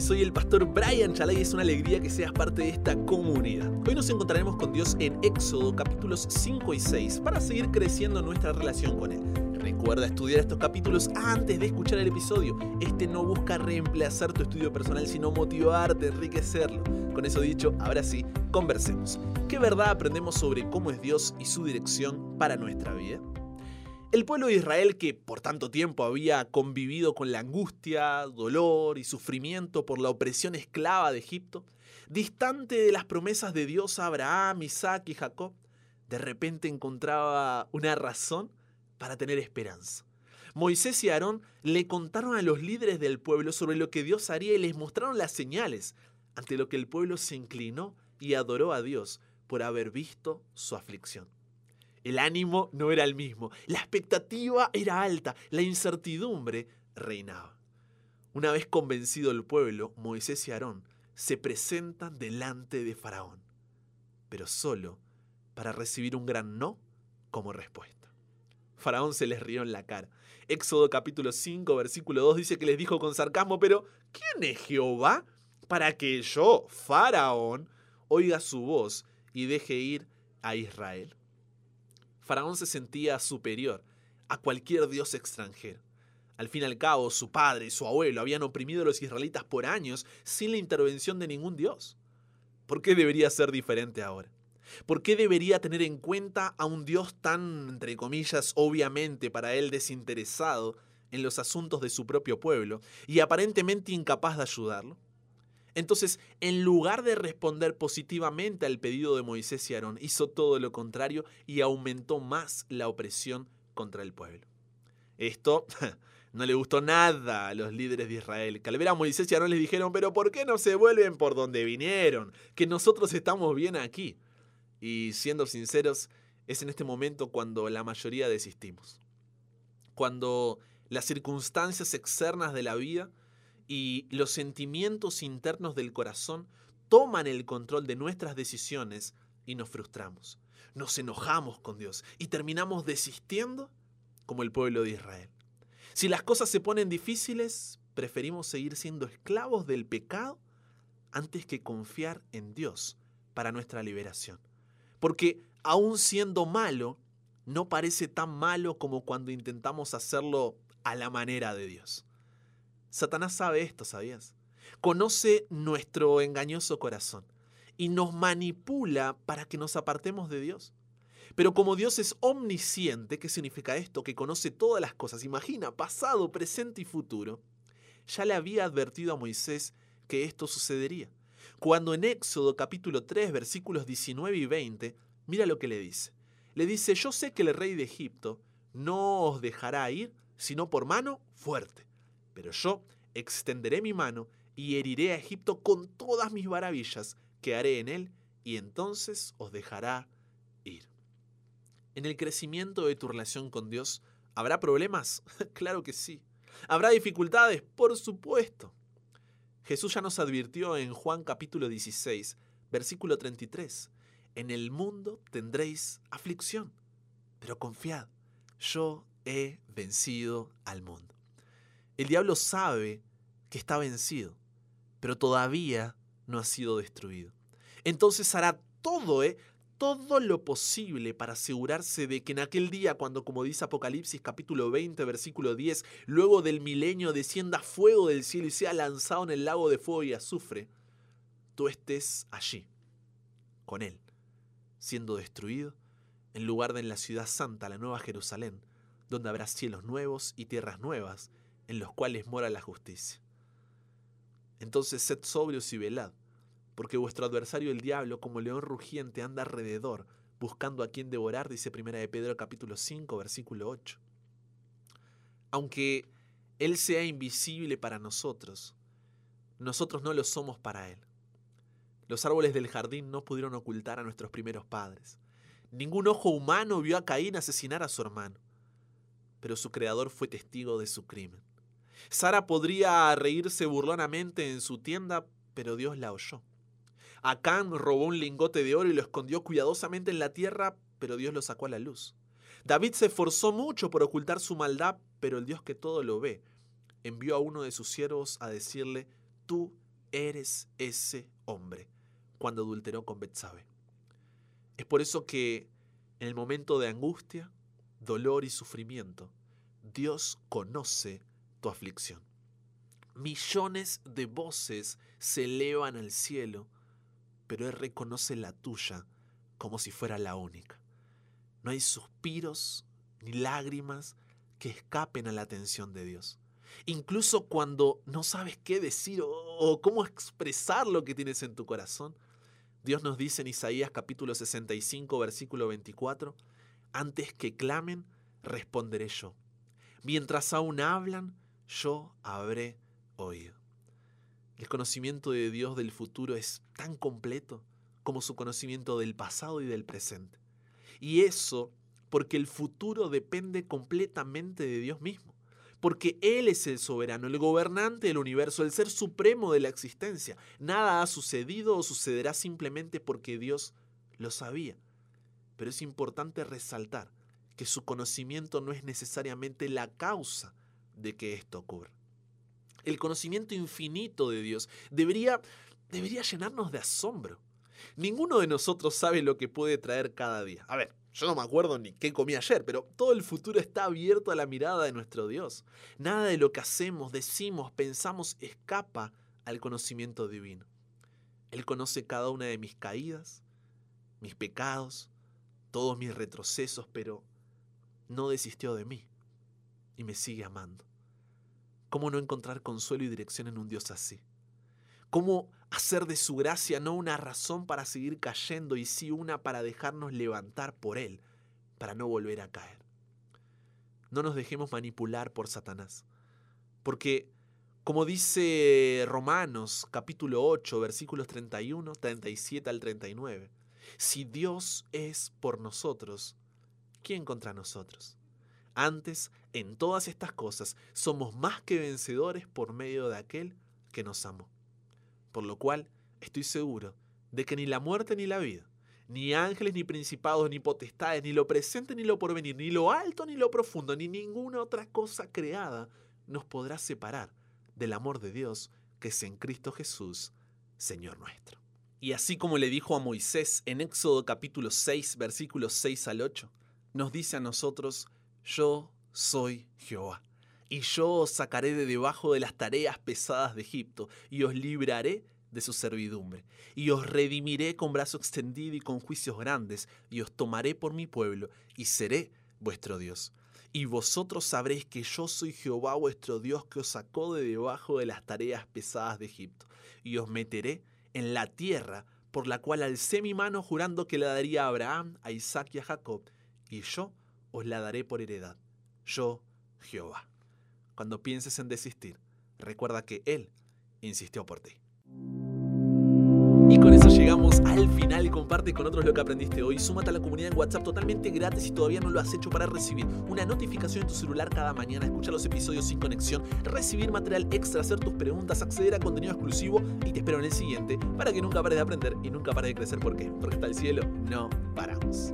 soy el pastor Brian Chalay y es una alegría que seas parte de esta comunidad. Hoy nos encontraremos con Dios en Éxodo capítulos 5 y 6 para seguir creciendo nuestra relación con Él. Recuerda estudiar estos capítulos antes de escuchar el episodio. Este no busca reemplazar tu estudio personal, sino motivarte, enriquecerlo. Con eso dicho, ahora sí, conversemos. ¿Qué verdad aprendemos sobre cómo es Dios y su dirección para nuestra vida? El pueblo de Israel, que por tanto tiempo había convivido con la angustia, dolor y sufrimiento por la opresión esclava de Egipto, distante de las promesas de Dios a Abraham, Isaac y Jacob, de repente encontraba una razón para tener esperanza. Moisés y Aarón le contaron a los líderes del pueblo sobre lo que Dios haría y les mostraron las señales, ante lo que el pueblo se inclinó y adoró a Dios por haber visto su aflicción. El ánimo no era el mismo, la expectativa era alta, la incertidumbre reinaba. Una vez convencido el pueblo, Moisés y Aarón se presentan delante de Faraón, pero solo para recibir un gran no como respuesta. Faraón se les rió en la cara. Éxodo capítulo 5, versículo 2 dice que les dijo con sarcasmo, pero ¿quién es Jehová para que yo, Faraón, oiga su voz y deje ir a Israel? Faraón se sentía superior a cualquier dios extranjero. Al fin y al cabo, su padre y su abuelo habían oprimido a los israelitas por años sin la intervención de ningún dios. ¿Por qué debería ser diferente ahora? ¿Por qué debería tener en cuenta a un Dios tan, entre comillas, obviamente para él desinteresado en los asuntos de su propio pueblo y aparentemente incapaz de ayudarlo? Entonces, en lugar de responder positivamente al pedido de Moisés y Aarón, hizo todo lo contrario y aumentó más la opresión contra el pueblo. Esto no le gustó nada a los líderes de Israel, que al ver a Moisés y Aarón les dijeron, pero ¿por qué no se vuelven por donde vinieron? Que nosotros estamos bien aquí. Y siendo sinceros, es en este momento cuando la mayoría desistimos. Cuando las circunstancias externas de la vida y los sentimientos internos del corazón toman el control de nuestras decisiones y nos frustramos. Nos enojamos con Dios y terminamos desistiendo como el pueblo de Israel. Si las cosas se ponen difíciles, preferimos seguir siendo esclavos del pecado antes que confiar en Dios para nuestra liberación. Porque aun siendo malo, no parece tan malo como cuando intentamos hacerlo a la manera de Dios. Satanás sabe esto, ¿sabías? Conoce nuestro engañoso corazón y nos manipula para que nos apartemos de Dios. Pero como Dios es omnisciente, ¿qué significa esto? Que conoce todas las cosas, imagina, pasado, presente y futuro, ya le había advertido a Moisés que esto sucedería. Cuando en Éxodo capítulo 3 versículos 19 y 20, mira lo que le dice. Le dice, yo sé que el rey de Egipto no os dejará ir, sino por mano fuerte pero yo extenderé mi mano y heriré a Egipto con todas mis maravillas que haré en él, y entonces os dejará ir. En el crecimiento de tu relación con Dios, ¿habrá problemas? claro que sí. ¿Habrá dificultades? Por supuesto. Jesús ya nos advirtió en Juan capítulo 16, versículo 33. En el mundo tendréis aflicción, pero confiad, yo he vencido al mundo. El diablo sabe que está vencido, pero todavía no ha sido destruido. Entonces hará todo, ¿eh? todo lo posible para asegurarse de que en aquel día, cuando como dice Apocalipsis capítulo 20, versículo 10, luego del milenio descienda fuego del cielo y sea lanzado en el lago de fuego y azufre, tú estés allí, con él, siendo destruido, en lugar de en la ciudad santa, la nueva Jerusalén, donde habrá cielos nuevos y tierras nuevas, en los cuales mora la justicia. Entonces sed sobrios y velad, porque vuestro adversario el diablo, como león rugiente, anda alrededor, buscando a quien devorar, dice 1 de Pedro capítulo 5, versículo 8. Aunque Él sea invisible para nosotros, nosotros no lo somos para Él. Los árboles del jardín no pudieron ocultar a nuestros primeros padres. Ningún ojo humano vio a Caín asesinar a su hermano, pero su creador fue testigo de su crimen. Sara podría reírse burlonamente en su tienda, pero Dios la oyó. Acán robó un lingote de oro y lo escondió cuidadosamente en la tierra, pero Dios lo sacó a la luz. David se esforzó mucho por ocultar su maldad, pero el Dios que todo lo ve envió a uno de sus siervos a decirle tú eres ese hombre cuando adulteró con Betsabe. Es por eso que en el momento de angustia, dolor y sufrimiento, Dios conoce tu aflicción. Millones de voces se elevan al cielo, pero Él reconoce la tuya como si fuera la única. No hay suspiros ni lágrimas que escapen a la atención de Dios. Incluso cuando no sabes qué decir o, cómo expresar lo que tienes en tu corazón, Dios nos dice en Isaías capítulo 65, versículo 24, antes que clamen, responderé yo. Mientras aún hablan, yo habré oído. El conocimiento de Dios del futuro es tan completo como su conocimiento del pasado y del presente. Y eso porque el futuro depende completamente de Dios mismo. Porque Él es el soberano, el gobernante del universo, el ser supremo de la existencia. Nada ha sucedido o sucederá simplemente porque Dios lo sabía. Pero es importante resaltar que su conocimiento no es necesariamente la causa de que esto ocurra. El conocimiento infinito de Dios debería, debería llenarnos de asombro. Ninguno de nosotros sabe lo que puede traer cada día. A ver, yo no me acuerdo ni qué comí ayer, pero todo el futuro está abierto a la mirada de nuestro Dios. Nada de lo que hacemos, decimos, pensamos escapa al conocimiento divino. Él conoce cada una de mis caídas, mis pecados, todos mis retrocesos, pero no desistió de mí y me sigue amando. ¿Cómo no encontrar consuelo y dirección en un Dios así? ¿Cómo hacer de su gracia no una razón para seguir cayendo y sí una para dejarnos levantar por Él, para no volver a caer? No nos dejemos manipular por Satanás, porque como dice Romanos capítulo 8 versículos 31, 37 al 39, si Dios es por nosotros, ¿quién contra nosotros? Antes, en todas estas cosas, somos más que vencedores por medio de aquel que nos amó. Por lo cual, estoy seguro de que ni la muerte ni la vida, ni ángeles, ni principados, ni potestades, ni lo presente, ni lo porvenir, ni lo alto, ni lo profundo, ni ninguna otra cosa creada nos podrá separar del amor de Dios que es en Cristo Jesús, Señor nuestro. Y así como le dijo a Moisés en Éxodo capítulo 6, versículos 6 al 8, nos dice a nosotros, yo soy Jehová, y yo os sacaré de debajo de las tareas pesadas de Egipto, y os libraré de su servidumbre, y os redimiré con brazo extendido y con juicios grandes, y os tomaré por mi pueblo, y seré vuestro Dios. Y vosotros sabréis que yo soy Jehová vuestro Dios que os sacó de debajo de las tareas pesadas de Egipto, y os meteré en la tierra por la cual alcé mi mano jurando que la daría a Abraham, a Isaac y a Jacob, y yo os la daré por heredad. Yo, Jehová. Cuando pienses en desistir, recuerda que Él insistió por ti. Y con eso llegamos al final comparte con otros lo que aprendiste hoy. Súmate a la comunidad en WhatsApp totalmente gratis si todavía no lo has hecho para recibir una notificación en tu celular cada mañana, escuchar los episodios sin conexión, recibir material extra, hacer tus preguntas, acceder a contenido exclusivo y te espero en el siguiente para que nunca pares de aprender y nunca pares de crecer. ¿Por qué? Porque hasta el cielo no paramos.